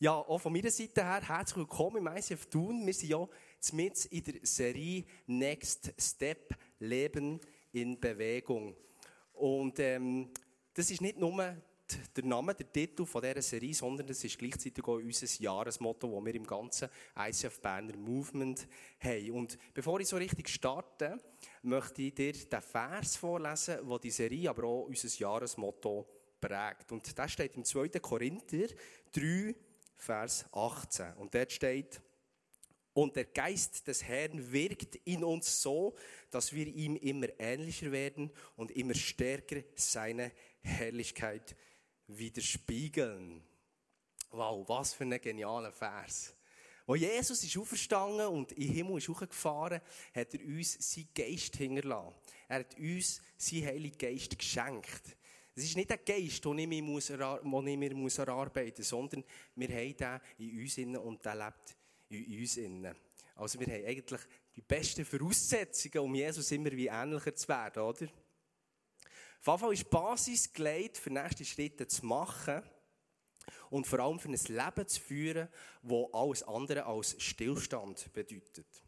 Ja, auch von meiner Seite her herzlich willkommen im ICF Thun. Wir sind ja mit in der Serie Next Step Leben in Bewegung. Und ähm, das ist nicht nur der Name, der Titel von dieser Serie, sondern das ist gleichzeitig auch unser Jahresmotto, das wir im ganzen ICF Berner Movement haben. Und bevor ich so richtig starte, möchte ich dir den Vers vorlesen, der die Serie, aber auch unser Jahresmotto prägt. Und das steht im 2. Korinther 3, Vers 18. Und dort steht, und der Geist des Herrn wirkt in uns so, dass wir ihm immer ähnlicher werden und immer stärker seine Herrlichkeit widerspiegeln. Wow, was für ein genialer Vers. Wo Jesus ist auferstanden und in den Himmel ist hochgefahren, hat er uns seinen Geist hinterlassen. Er hat uns seinen Heiligen Geist geschenkt. Es ist nicht ein Geist, den ich mir, muss, den ich muss erarbeiten muss, sondern wir haben den in uns innen und der lebt in uns innen. Also wir haben eigentlich die besten Voraussetzungen, um Jesus immer wie ähnlicher zu werden, oder? Auf jeden Fall ist die Basis gelegt, für nächste Schritte zu machen und vor allem für ein Leben zu führen, das alles andere als Stillstand bedeutet.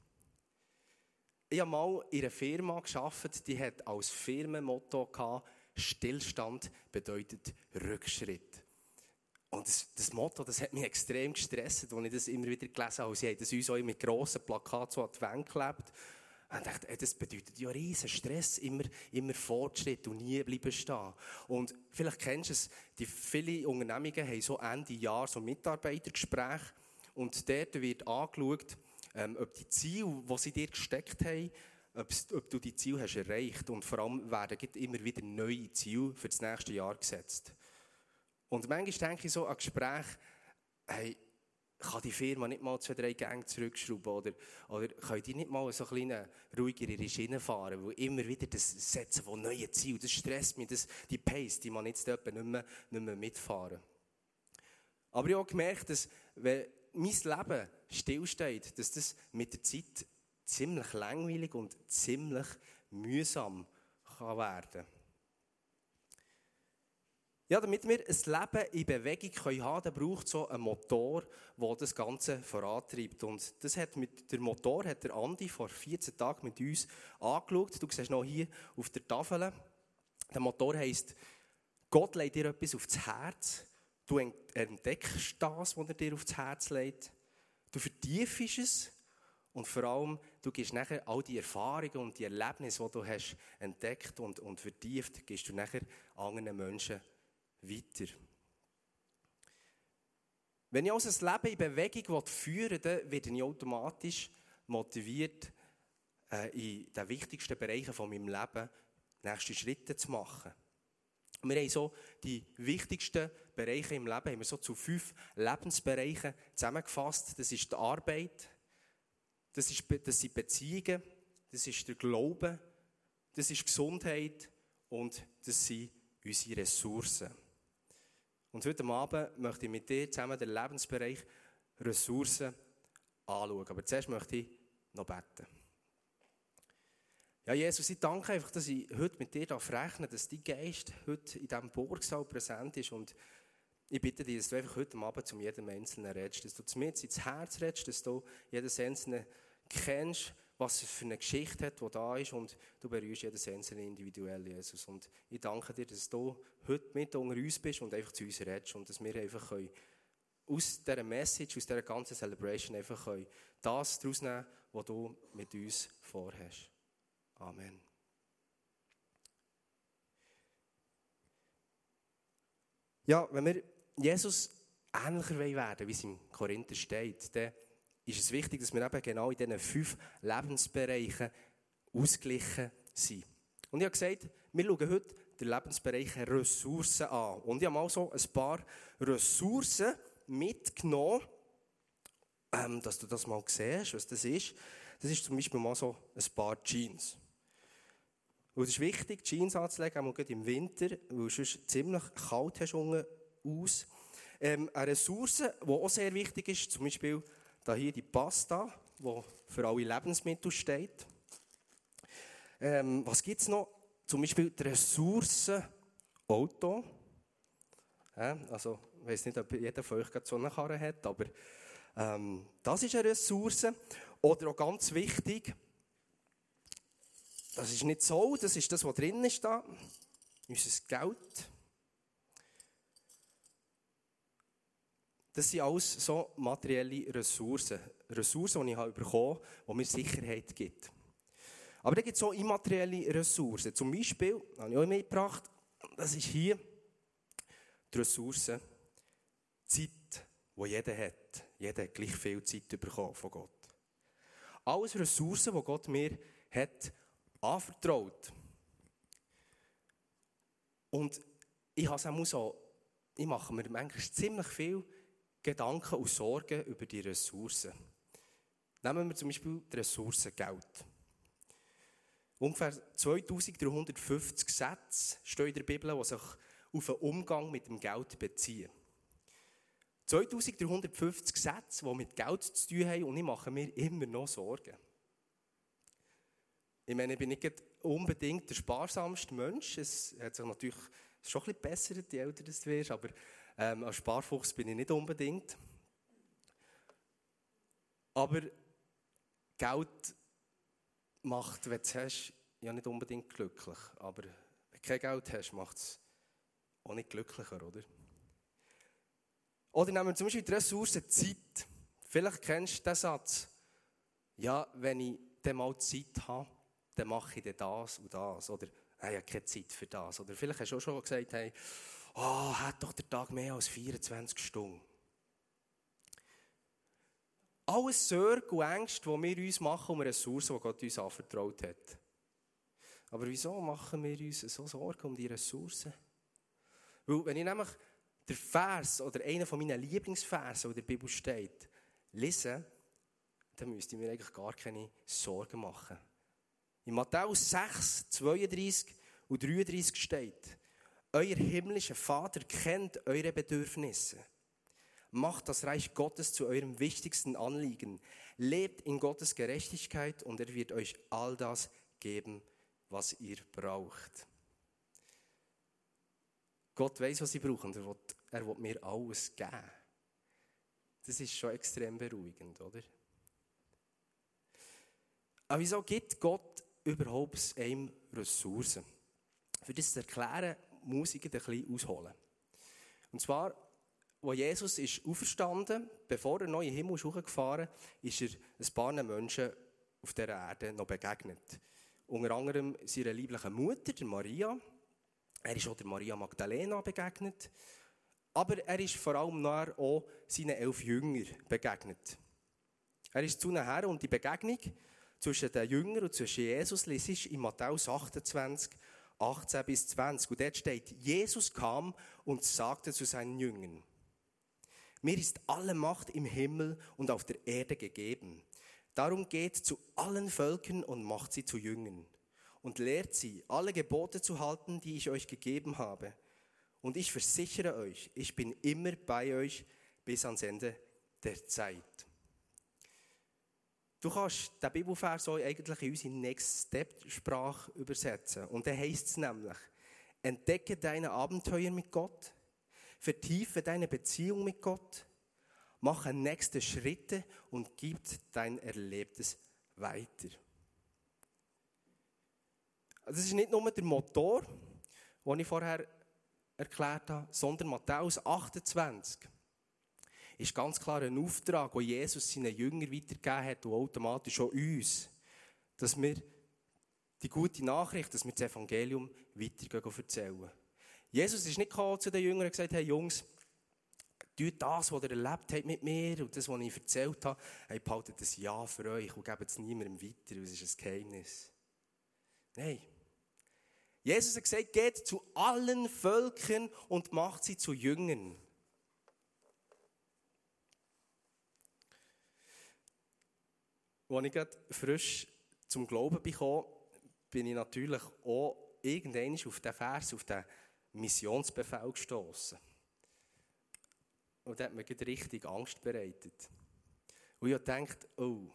Ich habe mal in einer Firma gearbeitet, die hat als Firmenmotto gehabt, Stillstand bedeutet Rückschritt. Und das, das, Motto, das hat mich extrem gestresst, als ich das immer wieder gelesen habe. Sie haben das uns auch mit grossen Plakaten so an die Wand geklebt. Und ich dachte, das bedeutet ja riesen Stress, immer, immer Fortschritt und nie bleiben stehen. Und vielleicht kennst du es, die viele Unternehmungen haben so Ende Jahr so Mitarbeitergespräche und dort wird angeschaut, ähm, ob die Ziele, die sie dir gesteckt haben, ob du die Ziele hast erreicht und vor allem werden immer wieder neue Ziele für das nächste Jahr gesetzt. Und manchmal denke ich so an Gespräche, hey, kann die Firma nicht mal zwei, drei Gänge zurückschrauben oder, oder können die nicht mal so ein bisschen ruhiger ihre Schiene fahren, weil immer wieder das Setzen von neuen Zielen, das stresst mich, das, die Pace, die man jetzt nicht mehr, nicht mehr mitfahren. Aber ich habe gemerkt, dass wenn mein Leben stillsteht, dass das mit der Zeit ziemlich langweilig und ziemlich mühsam kann werden ja, damit wir ein Leben in Bewegung können haben können, braucht so einen Motor, der das Ganze vorantreibt. Und das hat mit, der Motor hat der Andi vor 14 Tagen mit uns angeschaut. Du siehst noch hier auf der Tafel. Der Motor heisst, Gott legt dir etwas aufs Herz. Du entdeckst das, was er dir aufs Herz legt. Du vertiefst es und vor allem, du gibst nachher all die Erfahrungen und die Erlebnisse, die du hast entdeckt und, und vertieft, gibst du nachher anderen Menschen weiter. Wenn ich also das Leben in Bewegung führen will, dann werde ich automatisch motiviert, äh, in den wichtigsten Bereichen von meinem Leben nächste Schritte zu machen. Wir haben so die wichtigsten Bereiche im Leben haben wir so zu fünf Lebensbereichen zusammengefasst. Das ist die Arbeit, das, ist, das sind Beziehungen, das ist der Glaube, das ist Gesundheit und das sind unsere Ressourcen. Und heute Abend möchte ich mit dir zusammen den Lebensbereich Ressourcen anschauen. Aber zuerst möchte ich noch beten. Ja, Jesus, ich danke einfach, dass ich heute mit dir rechne, dass dein Geist heute in diesem Burgsaal präsent ist. Und ich bitte dich, dass du einfach heute Abend zu jedem Einzelnen redest, dass du zu mir ins Herz redest, dass du jedes Einzelne kennst, was es für eine Geschichte hat, die da ist und du berührst jedes Einzelne individuell, Jesus. Und ich danke dir, dass du heute mit unter uns bist und einfach zu uns redest und dass wir einfach aus dieser Message, aus dieser ganzen Celebration einfach das daraus nehmen, was du mit uns vorhast. Amen. Ja, wenn wir Jesus ähnlicher werden wie es im Korinther steht, dann ist es wichtig, dass wir eben genau in diesen fünf Lebensbereichen ausgeglichen sind. Und ich habe gesagt, wir schauen heute den Lebensbereich Ressourcen an. Und ich habe mal so ein paar Ressourcen mitgenommen, ähm, dass du das mal siehst, was das ist. Das ist zum Beispiel mal so ein paar Jeans. Und es ist wichtig, Jeans anzulegen, auch im Winter, weil es sonst ziemlich kalt hast aus. Ähm, eine Ressource, die auch sehr wichtig ist, zum Beispiel da hier die Pasta, die für alle Lebensmittel steht. Ähm, was gibt es noch? Zum Beispiel die Ressourcen Auto. Also, ich weiß nicht, ob jeder von euch so eine Karre hat, aber ähm, das ist eine Ressource. Oder auch ganz wichtig, das ist nicht so, das ist das, was drin ist da, unser Geld. Das sind alles so materielle Ressourcen. Ressourcen, die ich habe bekommen habe, die mir Sicherheit geben. Aber dann gibt es auch immaterielle Ressourcen. Zum Beispiel, habe ich auch mitgebracht, das ist hier die Ressource Zeit, die jeder hat. Jeder hat gleich viel Zeit bekommen von Gott. Alles Ressourcen, die Gott mir hat anvertraut. Und ich habe es auch so, ich mache mir manchmal ziemlich viel Gedanken und Sorgen über die Ressourcen. Nehmen wir zum Beispiel die Ressource Geld. Ungefähr 2350 Sätze stehen in der Bibel, die sich auf den Umgang mit dem Geld beziehen. 2350 Sätze, die mit Geld zu tun haben und ich mache mir immer noch Sorgen. Ich meine, ich bin nicht unbedingt der sparsamste Mensch. Es hat sich natürlich schon ein bisschen besser, je älter du wirst, aber ähm, als Sparfuchs bin ich nicht unbedingt. Aber Geld macht, wenn du es hast, ja nicht unbedingt glücklich. Aber wenn du kein Geld hast, macht es auch nicht glücklicher, oder? Oder nehmen wir zum Beispiel die Ressource Zeit. Vielleicht kennst du den Satz. Ja, wenn ich dann mal Zeit habe, dann mache ich dann das und das. Oder, ich habe keine Zeit für das. Oder vielleicht hast du auch schon gesagt, hey, oh, hat doch der Tag mehr als 24 Stunden. Alles Sorge und Ängste, die wir uns machen um Ressourcen, die Gott uns anvertraut hat. Aber wieso machen wir uns so Sorgen um die Ressourcen? Weil, wenn ich nämlich den Vers oder einen von meinen Lieblingsversen, der in der Bibel steht, lese, dann müsste ich mir eigentlich gar keine Sorgen machen. In Matthäus 6, 32 und 33 steht, euer himmlischer Vater kennt eure Bedürfnisse. Macht das Reich Gottes zu eurem wichtigsten Anliegen. Lebt in Gottes Gerechtigkeit und er wird euch all das geben, was ihr braucht. Gott weiß, was sie brauchen. Er will, er will mir alles geben. Das ist schon extrem beruhigend, oder? Aber wieso gibt Gott überhaupt einem Ressourcen? Für das zu erklären, ich ein bisschen ausholen. Und zwar, als Jesus ist auferstanden, bevor er neu in den Himmel ist hochgefahren ist, ist er ein paar Menschen auf dieser Erde noch begegnet. Unter anderem seiner lieblichen Mutter, der Maria. Er ist auch der Maria Magdalena begegnet. Aber er ist vor allem nachher auch seinen elf Jüngern begegnet. Er ist zu ihnen her und die Begegnung zwischen den Jüngern und zwischen Jesus liest in Matthäus 28, 18 bis 20. Und dort steht, Jesus kam und sagte zu seinen Jüngern, mir ist alle Macht im Himmel und auf der Erde gegeben. Darum geht zu allen Völkern und macht sie zu Jüngern und lehrt sie, alle Gebote zu halten, die ich euch gegeben habe. Und ich versichere euch, ich bin immer bei euch bis ans Ende der Zeit. Du kannst den Bibelvers so eigentlich in unsere Next Step Sprache übersetzen. Und da heißt es nämlich, entdecke deine Abenteuer mit Gott, vertiefe deine Beziehung mit Gott, mache nächste Schritte und gib dein Erlebtes weiter. Das ist nicht nur der Motor, den ich vorher erklärt habe, sondern Matthäus 28 ist ganz klar ein Auftrag, den Jesus seinen Jüngern weitergegeben hat und automatisch auch uns, dass wir die gute Nachricht, dass wir das Evangelium weiter erzählen. Jesus ist nicht zu den Jüngern und gesagt, hey Jungs, tut das, was ihr erlebt habt mit mir und das, was ich erzählt habe, hey, behaltet das Ja für euch und gebt es niemandem weiter, weil es ist ein Geheimnis. Nein. Jesus hat gesagt, geht zu allen Völkern und macht sie zu Jüngern. Als ich gerade frisch zum Glauben bekam, bin ich natürlich auch irgendwann auf den Vers, auf den Missionsbefehl gestoßen. Und das hat mir richtig Angst bereitet. Und ich dachte, oh,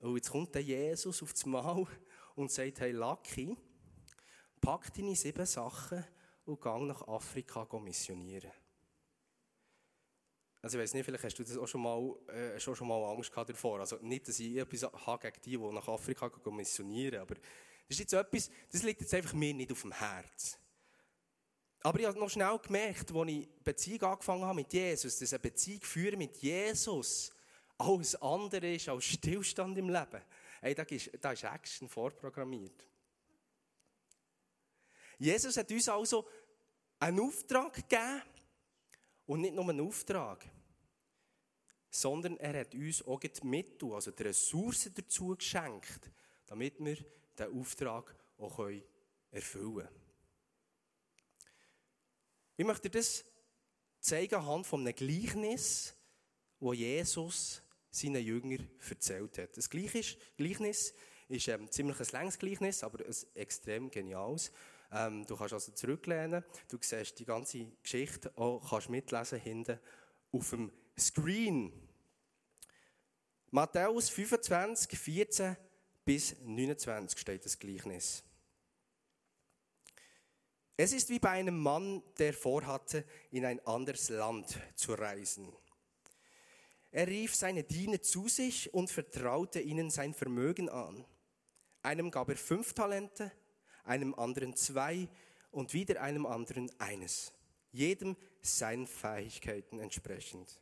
oh, jetzt kommt der Jesus auf das Mal und sagt, hey Lucky, pack deine sieben Sachen und gang nach Afrika missionieren. Also ich weiß nicht, vielleicht hast du das auch schon mal, äh, schon, schon mal Angst gehabt davor. Also nicht, dass ich etwas habe gegen die, die nach Afrika missionieren, aber das ist jetzt etwas, das liegt jetzt einfach mir nicht auf dem Herz. Aber ich habe noch schnell gemerkt, als ich Beziehung angefangen habe mit Jesus, dass eine Beziehung führen mit Jesus alles andere ist als Stillstand im Leben. Hey, da ist, da ist Action vorprogrammiert. Jesus hat uns also einen Auftrag gegeben und nicht nur einen Auftrag, sondern er hat uns auch die Mittel, also die Ressourcen dazu geschenkt, damit wir diesen Auftrag auch erfüllen können. Ich möchte dir das zeigen anhand von einem Gleichnis, wo Jesus seinen Jüngern erzählt hat. Das Gleichnis ist ähm, ziemlich ein längs Gleichnis, aber ein extrem geniales. Ähm, du kannst also zurücklehnen, du siehst die ganze Geschichte auch, kannst mitlesen hinten auf dem Screen. Matthäus 25, 14 bis 29 steht das Gleichnis. Es ist wie bei einem Mann, der vorhatte, in ein anderes Land zu reisen. Er rief seine Diener zu sich und vertraute ihnen sein Vermögen an. Einem gab er fünf Talente, einem anderen zwei und wieder einem anderen eines. Jedem seinen Fähigkeiten entsprechend.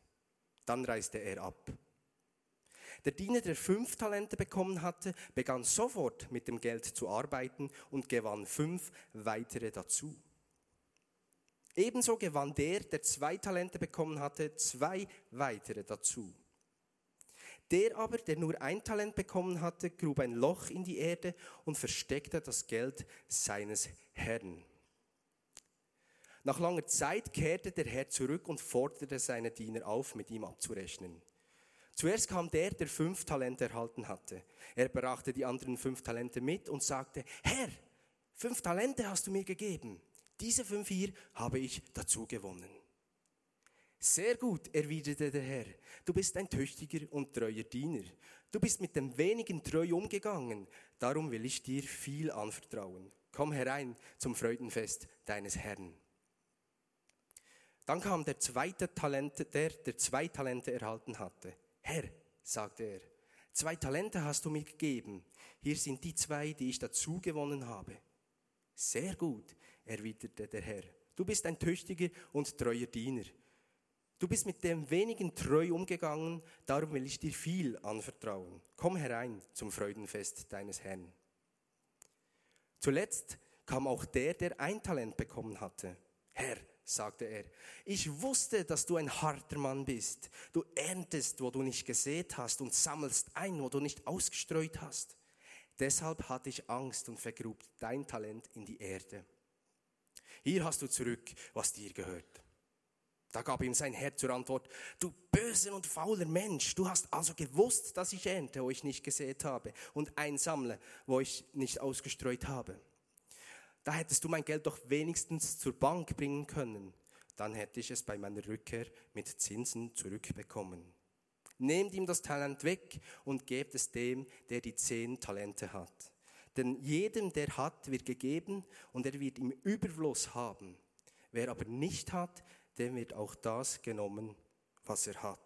Dann reiste er ab. Der Diener, der fünf Talente bekommen hatte, begann sofort mit dem Geld zu arbeiten und gewann fünf weitere dazu. Ebenso gewann der, der zwei Talente bekommen hatte, zwei weitere dazu. Der aber, der nur ein Talent bekommen hatte, grub ein Loch in die Erde und versteckte das Geld seines Herrn. Nach langer Zeit kehrte der Herr zurück und forderte seine Diener auf, mit ihm abzurechnen. Zuerst kam der, der fünf Talente erhalten hatte. Er brachte die anderen fünf Talente mit und sagte, Herr, fünf Talente hast du mir gegeben. Diese fünf hier habe ich dazu gewonnen. Sehr gut, erwiderte der Herr. Du bist ein tüchtiger und treuer Diener. Du bist mit dem wenigen treu umgegangen. Darum will ich dir viel anvertrauen. Komm herein zum Freudenfest deines Herrn. Dann kam der zweite Talente, der, der zwei Talente erhalten hatte. Herr, sagte er, zwei Talente hast du mir gegeben. Hier sind die zwei, die ich dazu gewonnen habe. Sehr gut, erwiderte der Herr. Du bist ein tüchtiger und treuer Diener. Du bist mit dem wenigen treu umgegangen, darum will ich dir viel anvertrauen. Komm herein zum Freudenfest deines Herrn. Zuletzt kam auch der, der ein Talent bekommen hatte. Herr, sagte er, ich wusste, dass du ein harter Mann bist. Du erntest, wo du nicht gesät hast und sammelst ein, wo du nicht ausgestreut hast. Deshalb hatte ich Angst und vergrub dein Talent in die Erde. Hier hast du zurück, was dir gehört. Da gab ihm sein Herr zur Antwort, du böser und fauler Mensch, du hast also gewusst, dass ich ernte, wo ich nicht gesät habe, und einsammle, wo ich nicht ausgestreut habe. Da hättest du mein Geld doch wenigstens zur Bank bringen können. Dann hätte ich es bei meiner Rückkehr mit Zinsen zurückbekommen. Nehmt ihm das Talent weg und gebt es dem, der die zehn Talente hat. Denn jedem, der hat, wird gegeben und er wird im Überfluss haben. Wer aber nicht hat, dem wird auch das genommen, was er hat.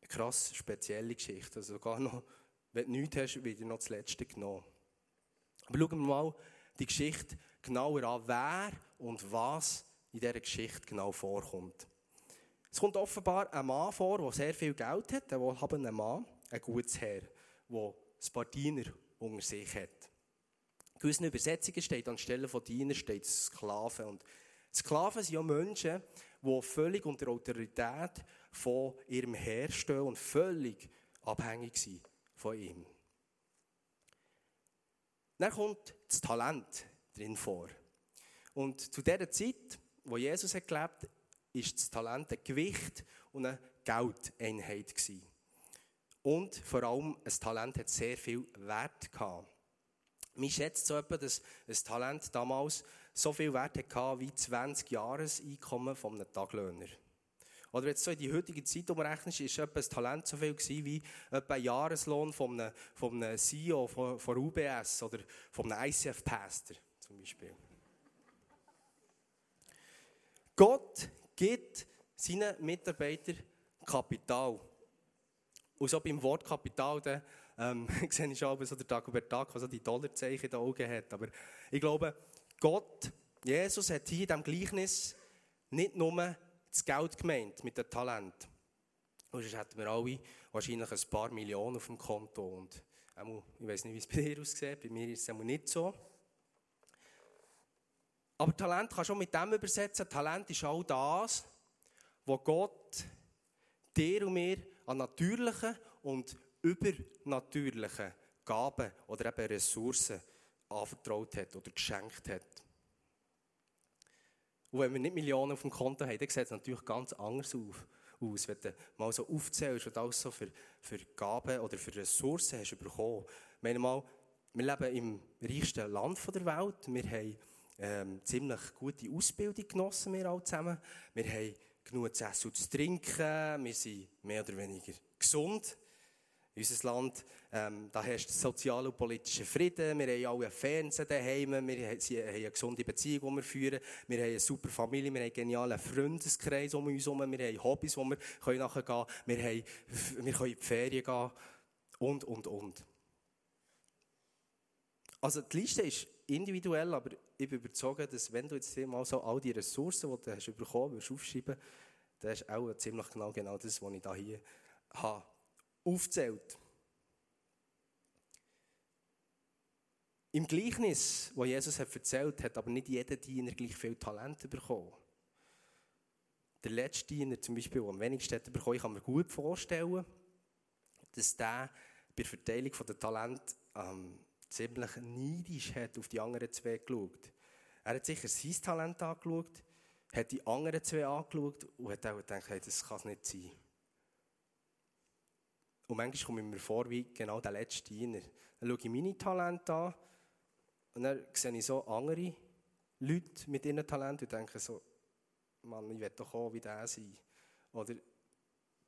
Eine krass spezielle Geschichte. Also sogar noch wenn du nichts hast, wird dir noch das Letzte genommen. Aber schauen wir mal die Geschichte genauer an, wer und was in dieser Geschichte genau vorkommt. Es kommt offenbar ein Mann vor, der sehr viel Geld hat, ein wohlhabender Mann, ein gutes Herr, der Diener unter sich hat. Gewissen Übersetzungen steht anstelle von Diener steht Sklaven. Und Sklaven sind ja Menschen, die völlig unter Autorität von ihrem Herr stehen und völlig abhängig sind von ihm. Dann kommt das Talent drin vor. Und zu der Zeit, wo Jesus hat gelebt, ist das Talent ein Gewicht und eine Geldeinheit gewesen. Und vor allem, ein Talent hat sehr viel Wert gehabt. Man schätzt so etwa, dass ein Talent damals so viel Wert hatte wie 20 Jahreseinkommen von einem Taglöhner. Oder wenn du so in die heutige Zeit umrechnest, ist etwa ein Talent so viel gewesen wie etwa ein Jahreslohn von einem, von einem CEO von, von UBS oder von einem ICF-Pastor zum Beispiel. Gott gibt seinen Mitarbeitern Kapital. Und so beim Wort Kapital, ähm, sehe ich schon so der Tag über Tag, was so die Dollarzeichen in den Augen hat. Aber ich glaube, Gott, Jesus hat hier in diesem Gleichnis nicht nur das Geld gemeint mit dem Talent. sonst hätten wir alle wahrscheinlich ein paar Millionen auf dem Konto. Und ich weiß nicht, wie es bei dir aussieht, bei mir ist es nicht so. Aber Talent du auch mit dem übersetzen. Talent ist all das, was Gott dir und mir an natürlichen und übernatürlichen Gaben oder eben Ressourcen anvertraut hat oder geschenkt hat. Und wenn wir nicht Millionen auf dem Konto haben, dann sieht es natürlich ganz anders aus. Wenn du mal so aufzählst, was du alles so für, für Gaben oder für Ressourcen hast bekommen. Ich meine mal, wir leben im reichsten Land der Welt. Wir haben ähm, ziemlich gute Ausbildung genossen, wir alle zusammen. Wir haben genug zu essen und zu trinken. Wir sind mehr oder weniger gesund. In unserem Land, ähm, da herrscht sozialer und politischer Frieden. Wir haben alle Fernsehen daheim. Wir haben eine gesunde Beziehung, die wir führen. Wir haben eine super Familie. Wir haben einen genialen Freundeskreis um uns herum. Wir haben Hobbys, die wir nachgehen können. Wir, haben, wir können in die Ferien gehen. Und, und, und. Also die Liste ist individuell, aber ich bin überzeugt, dass wenn du jetzt mal so all die Ressourcen, die du hast bekommen hast, aufschreiben, dann ist auch ziemlich genau, genau das, was ich da hier habe, aufzählt. Im Gleichnis, das Jesus hat erzählt hat, aber nicht jeder Diener gleich viel Talent bekommen. Der letzte Diener zum Beispiel, der am wenigsten hat bekommen, kann mir gut vorstellen, dass der bei der Verteilung der Talente ähm, ziemlich neidisch hat auf die anderen zwei geschaut. Er hat sicher sein Talent angeschaut, hat die anderen zwei angeschaut und hat auch gedacht, hey, das kann es nicht sein. Und manchmal komme ich mir vor wie genau der letzte Diener. Dann schaue ich meine Talente an und dann sehe ich so andere Leute mit ihren Talenten und denke so, Mann, ich will doch auch wie der sein. Oder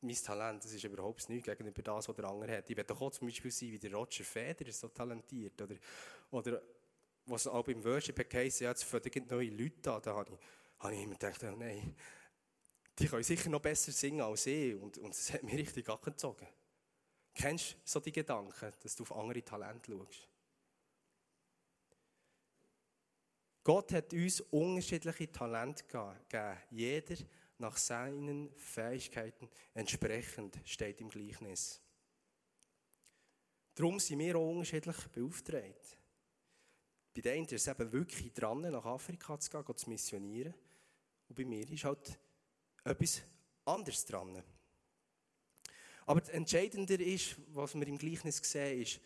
mein Talent, das ist überhaupt nichts gegenüber das, was der andere hat. Ich will doch auch zum Beispiel sein wie der Roger Federer, so talentiert. Oder, oder was auch beim Worship heisst, ja, jetzt fangen neue Leute an. Da habe ich, habe ich immer gedacht, oh nein, die können sicher noch besser singen als ich. Und, und das hat mich richtig angezogen. Kennst du so die Gedanken, dass du auf andere Talente schaust? Gott hat uns unterschiedliche Talente gegeben. Jeder nach seinen Fähigkeiten entsprechend, steht im Gleichnis. Darum sind wir auch unterschiedlich beauftragt. Bei den einen ist es eben wirklich dran, nach Afrika zu gehen, zu missionieren. Und bei mir ist halt etwas anderes dran. Aber das Entscheidende ist, was wir im Gleichnis sehen, ist,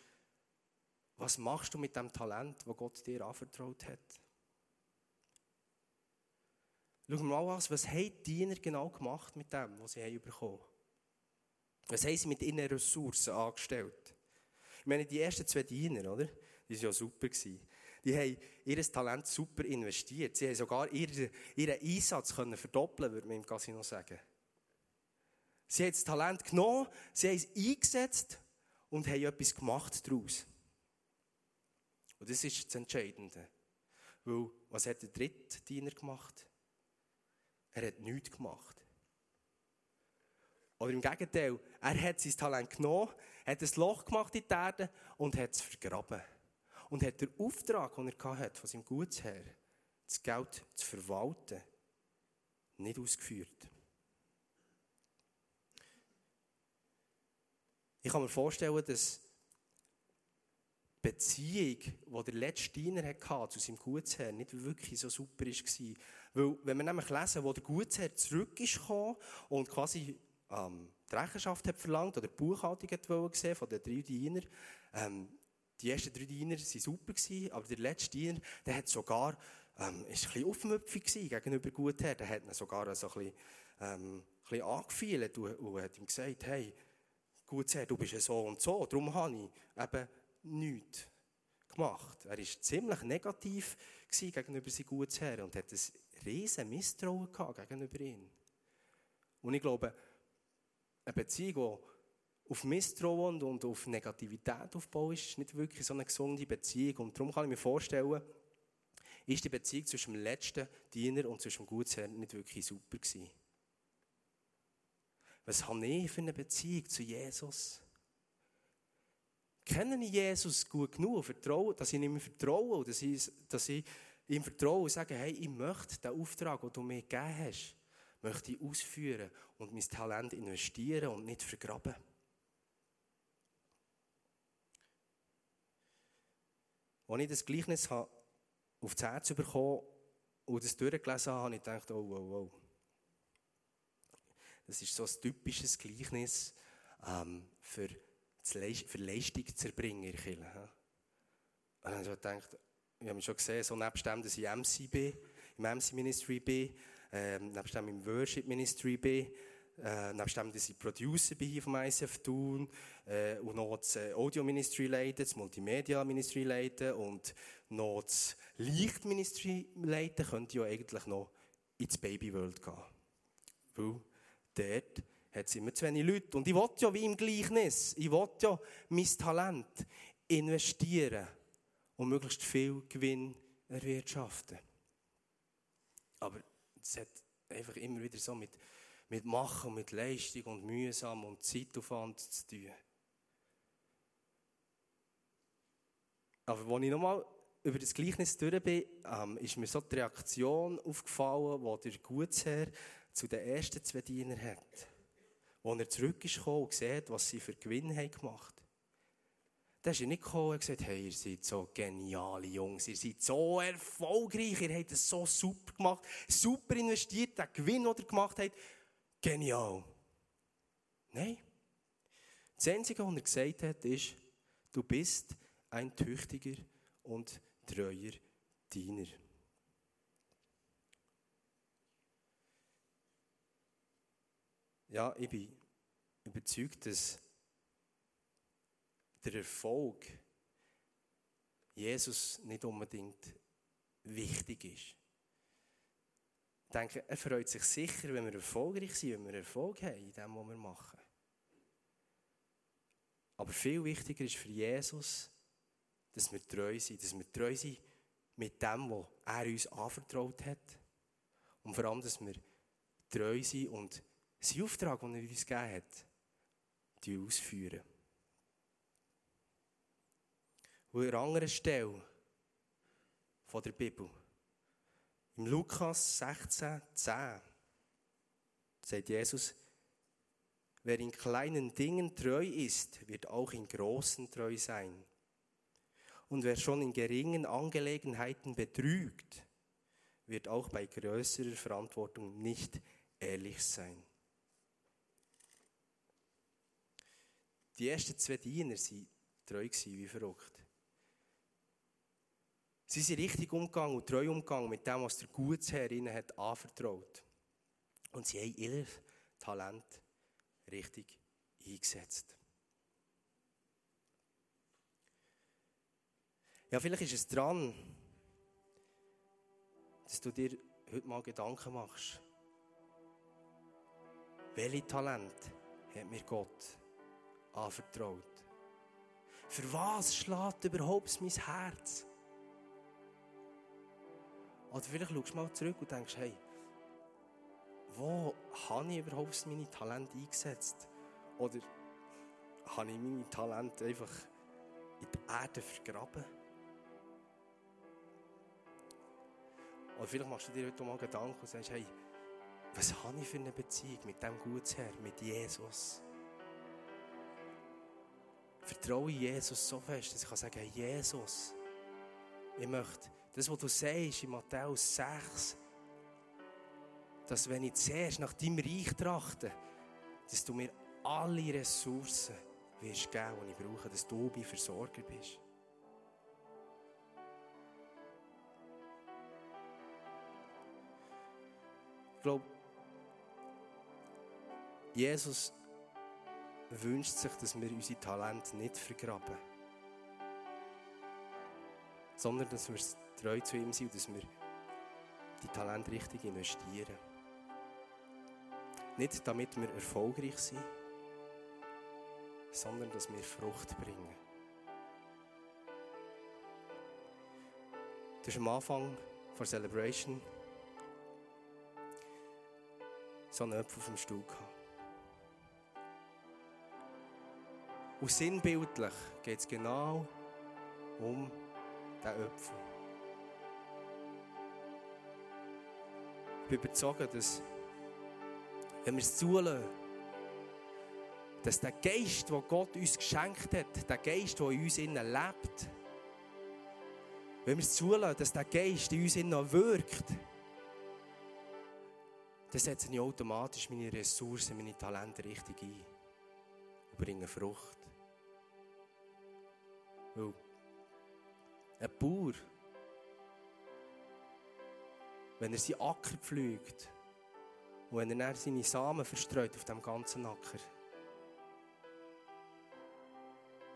was machst du mit dem Talent, das Gott dir anvertraut hat? Schauen wir mal an, was haben die Diener genau gemacht mit dem, was sie haben bekommen Was haben sie mit ihren Ressourcen angestellt? Ich meine, die ersten zwei Diener, oder? Die waren ja super. Gewesen. Die haben ihr Talent super investiert. Sie haben sogar ihren, ihren Einsatz können verdoppeln, würde man im Casino sagen. Sie haben das Talent genommen, sie haben es eingesetzt und haben etwas gemacht daraus. Und das ist das Entscheidende. Weil, was hat der dritte Diener gemacht? Er hat nichts gemacht. Oder im Gegenteil, er hat sein Talent genommen, hat ein Loch gemacht in die Erde und hat es vergraben. Und hat den Auftrag, den er hatte, von seinem Gutsherr, das Geld zu verwalten, nicht ausgeführt. Ich kann mir vorstellen, dass die Beziehung, die der letzte Diener hatte zu seinem Gutsherr, nicht wirklich so super war. Weil, wenn wir nämlich lesen, wo der Gutsherr zurück ist und quasi ähm, die Rechenschaft hat verlangt oder die Buchhaltung hat gesehen von den drei Dienern, ähm, die ersten drei Diener waren super, aber der letzte Diener, der hat sogar, ähm, ist ein bisschen aufmüpfig gegenüber Gutsherr, der hat ihn sogar so ein bisschen, ähm, ein bisschen angefühlt und, und hat ihm gesagt, hey, Gutsherr, du bist so und so, darum habe ich eben nichts gemacht. Er war ziemlich negativ gegenüber seinem Gutsherr und hat ein riesen Misstrauen gegenüber ihm. Und ich glaube, eine Beziehung, die auf Misstrauen und auf Negativität aufbaut, ist nicht wirklich so eine gesunde Beziehung. Und darum kann ich mir vorstellen, ist die Beziehung zwischen dem letzten Diener und zwischen dem Gutsherrn nicht wirklich super gewesen. Was habe ich für eine Beziehung zu Jesus? Kenne ich Jesus gut genug, vertraue, dass ich ihm vertraue dass ich, dass ich ihm vertraue und sage, hey, ich möchte den Auftrag, den du mir gegeben hast, möchte ich ausführen und mein Talent investieren und nicht vergraben. Als ich das Gleichnis auf das Herz bekommen und das durchgelesen habe, habe ich gedacht, oh, oh, oh. Das ist so ein typisches Gleichnis ähm, für, für Leistungserbringer. Und dann habe ich gedacht, ich habe schon gesehen, so nebst dem, dass ich MC bin, im MC Ministry bin, ähm, nebst dem im Worship Ministry bin, äh, nebst dem, dass ich Producer bin hier vom ICF Thun äh, und noch das äh, Audio Ministry leiten, das Multimedia Ministry leiten und noch das Licht Ministry leiten, könnte ich ja eigentlich noch ins Baby World gehen. Weil dort hat es immer zu wenig Leute. Und ich will ja wie im Gleichnis, ich will ja mein Talent investieren und möglichst viel Gewinn erwirtschaften. Aber es hat einfach immer wieder so mit, mit Machen, mit Leistung und mühsam und Zeitaufwand zu tun. Aber als ich nochmal über das Gleichnis durch bin, ähm, ist mir so die Reaktion aufgefallen, die der Gutsherr zu den ersten zwei Dienern hat. Als er zurück ist und sieht, was sie für Gewinn haben gemacht haben. Da ist er nicht gekommen und gesagt, hey, ihr seid so geniale Jungs, ihr seid so erfolgreich, ihr habt es so super gemacht, super investiert, den Gewinn, den ihr gemacht habt, genial. Nein. Das Einzige, was er gesagt hat, ist, du bist ein tüchtiger und treuer Diener. Ja, ich bin überzeugt, dass der Erfolg Jesus nicht unbedingt wichtig ist. Ich denke, er freut sich sicher, wenn wir erfolgreich sind, wenn wir Erfolg haben in dem, was wir machen. Aber viel wichtiger ist für Jesus, dass wir treu sind, dass wir treu sind mit dem, was er uns anvertraut hat. Und vor allem, dass wir treu sind und seinen Auftrag, den er uns gegeben hat, ausführen. Und an anderen Stelle von der Bibel, im Lukas 16, 10, sagt Jesus, wer in kleinen Dingen treu ist, wird auch in großen treu sein. Und wer schon in geringen Angelegenheiten betrügt, wird auch bei größerer Verantwortung nicht ehrlich sein. Die ersten zwei Diener waren treu wie verrückt. Sie sind richtig umgegangen und treu umgegangen mit dem, was der Gutsherr ihnen hat anvertraut. Und sie haben ihr Talent richtig eingesetzt. Ja, vielleicht ist es dran, dass du dir heute mal Gedanken machst. Welche Talent hat mir Gott anvertraut? Für was schlägt überhaupt mein Herz? Oder vielleicht schaust du mal zurück und denkst, hey, wo habe ich überhaupt meine Talente eingesetzt? Oder habe ich meine Talente einfach in die Erde vergraben? Oder vielleicht machst du dir heute mal Gedanken und sagst, hey, was habe ich für eine Beziehung mit dem Gutsherr, mit Jesus? Vertraue Jesus so fest, dass ich kann, Jesus, ich möchte das, was du sagst in Matthäus 6, dass wenn ich zuerst nach deinem Reich trachte, dass du mir alle Ressourcen wirst geben, die ich brauche, dass du mein Versorger bist. Ich glaube, Jesus wünscht sich, dass wir unsere Talente nicht vergraben, sondern dass wir treu zu ihm sind und dass wir die Talente richtig investieren. Nicht damit wir erfolgreich sind, sondern dass wir Frucht bringen. Du hast am Anfang der Celebration so einen Apfel auf dem Stuhl gehabt. Und sinnbildlich geht es genau um diesen Apfel. Ich bin überzeugt, dass, wenn wir es zulassen, dass der Geist, den Gott uns geschenkt hat, der Geist, der in uns innen lebt, wenn wir es zulassen, dass der Geist in uns innen wirkt, dann setze ich automatisch meine Ressourcen, meine Talente richtig ein und bringe Frucht. Weil ein Bauer, wenn er seinen Acker pflügt und wenn er dann seine Samen verstreut auf dem ganzen Acker,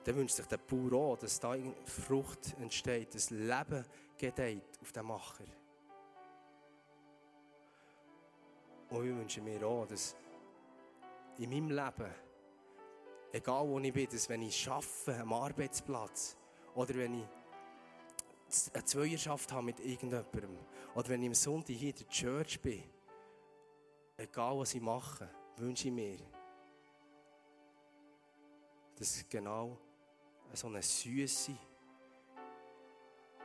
dann wünscht sich der Bauer auch, dass da Frucht entsteht, dass Leben gedeiht auf dem Acker. Und ich wünsche mir auch, dass in meinem Leben, egal wo ich bin, dass wenn ich arbeite am Arbeitsplatz oder wenn ich eine Zweierschaft habe mit irgendjemandem oder wenn ich am Sonntag hier in der Church bin, egal was ich mache, wünsche ich mir, dass genau so eine süße,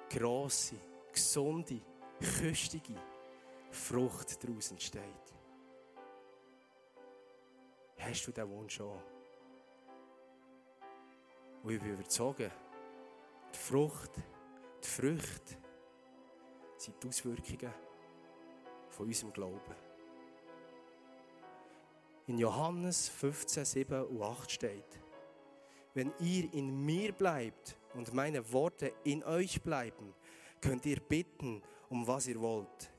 grosse, gesunde, köstige Frucht daraus entsteht. Hast du diesen Wunsch schon? Und ich bin überzeugt, die Frucht, die Früchte sind die Auswirkungen von unserem Glauben. In Johannes 15, 7 und 8 steht, wenn ihr in mir bleibt und meine Worte in euch bleiben, könnt ihr bitten, um was ihr wollt.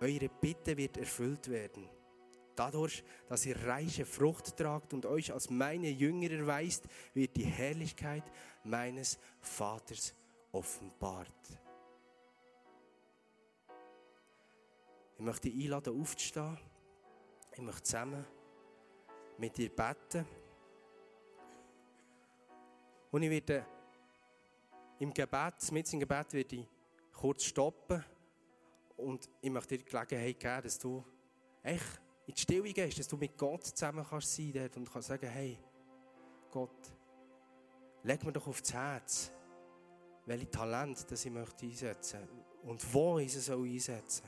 Eure Bitte wird erfüllt werden. Dadurch, dass ihr reiche Frucht tragt und euch als meine Jünger erweist, wird die Herrlichkeit meines Vaters offenbart. Ich möchte dich einladen, aufzustehen. Ich möchte zusammen mit dir beten. Und ich werde im Gebet, mit im Gebet, werde ich kurz stoppen und ich möchte dir die Gelegenheit geben, dass du echt in die Stille gehst, dass du mit Gott zusammen kannst sein dort und kannst sagen, hey, Gott, leg mir doch aufs Herz, welche Talent das ich möchte einsetzen und wo ich es soll einsetzen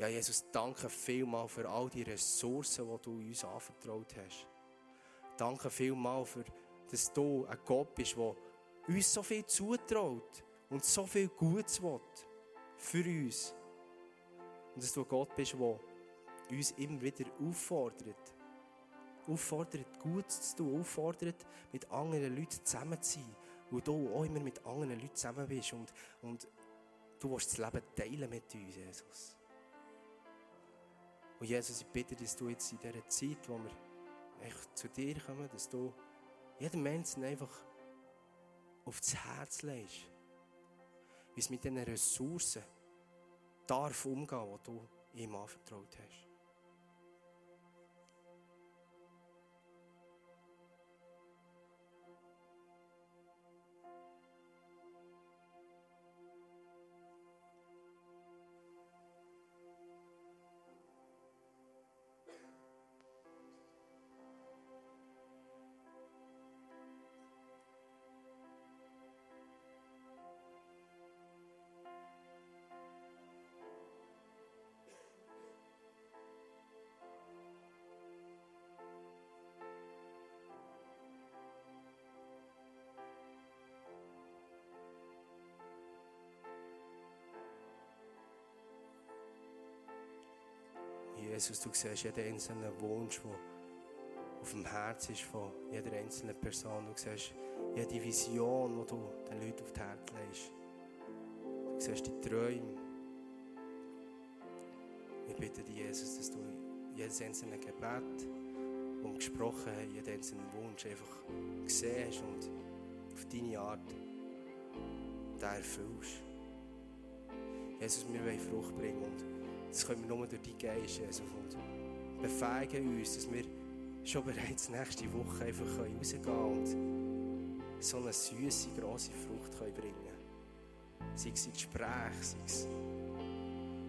Ja, Jesus, danke vielmals für all die Ressourcen, die du uns anvertraut hast. Danke vielmals, für, dass du ein Gott bist, der uns so viel zutraut und so viel Gutes will für uns. Und dass du Gott bist, der uns immer wieder auffordert. Auffordert, Gutes zu tun, auffordert, mit anderen Leuten zusammen zu sein. Weil du auch immer mit anderen Leuten zusammen bist und, und du willst das Leben teilen mit uns, Jesus. Und Jesus, ich bitte, dass du jetzt in dieser Zeit, wo wir echt zu dir kommen, dass du jedem Menschen einfach aufs Herz legst wie es mit diesen Ressourcen darf umgehen, die du ihm anvertraut hast. Jesus, du siehst jeden einzelnen Wunsch, der auf dem Herz ist von jeder einzelnen Person. Du siehst jede Vision, die du den Leuten auf das Herz legst. Du siehst die Träume. Ich bitte dich, Jesus, dass du jedes einzelne Gebet, das wir gesprochen haben, jeden einzelnen Wunsch einfach siehst und auf deine Art den erfüllst. Jesus, wir wollen Frucht bringen und Das können wir nur durch die Geist, Jesus. Und befähigen uns, dass wir schon bereits nächste Woche einfach rausgehen können und so eine süße, grosse Frucht können bringen können. Sei es in Gesprächen, sei es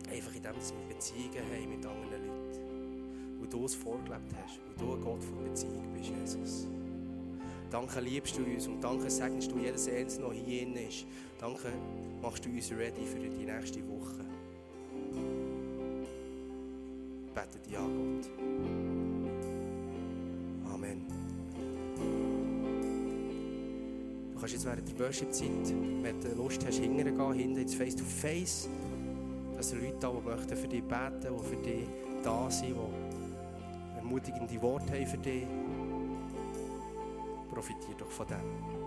einfach in dem, dass wir Beziehungen haben mit anderen Leuten. Wo du es vorgelebt hast, wo du ein Gott von Beziehung bist, Jesus. Danke liebst du uns und danke segnest du jedes Einzelne, der hier ist. Danke machst du uns ready für die nächste Woche. Bete dich an, Gott. Amen. Du kannst jetzt während der Worship-Zeit, wenn du Lust hast, hingehen, hinten ins Face-to-Face, dass sind Leute da, die möchten für dich beten, die für dich da sind, die ermutigende Worte haben für dich profitiert doch von dem.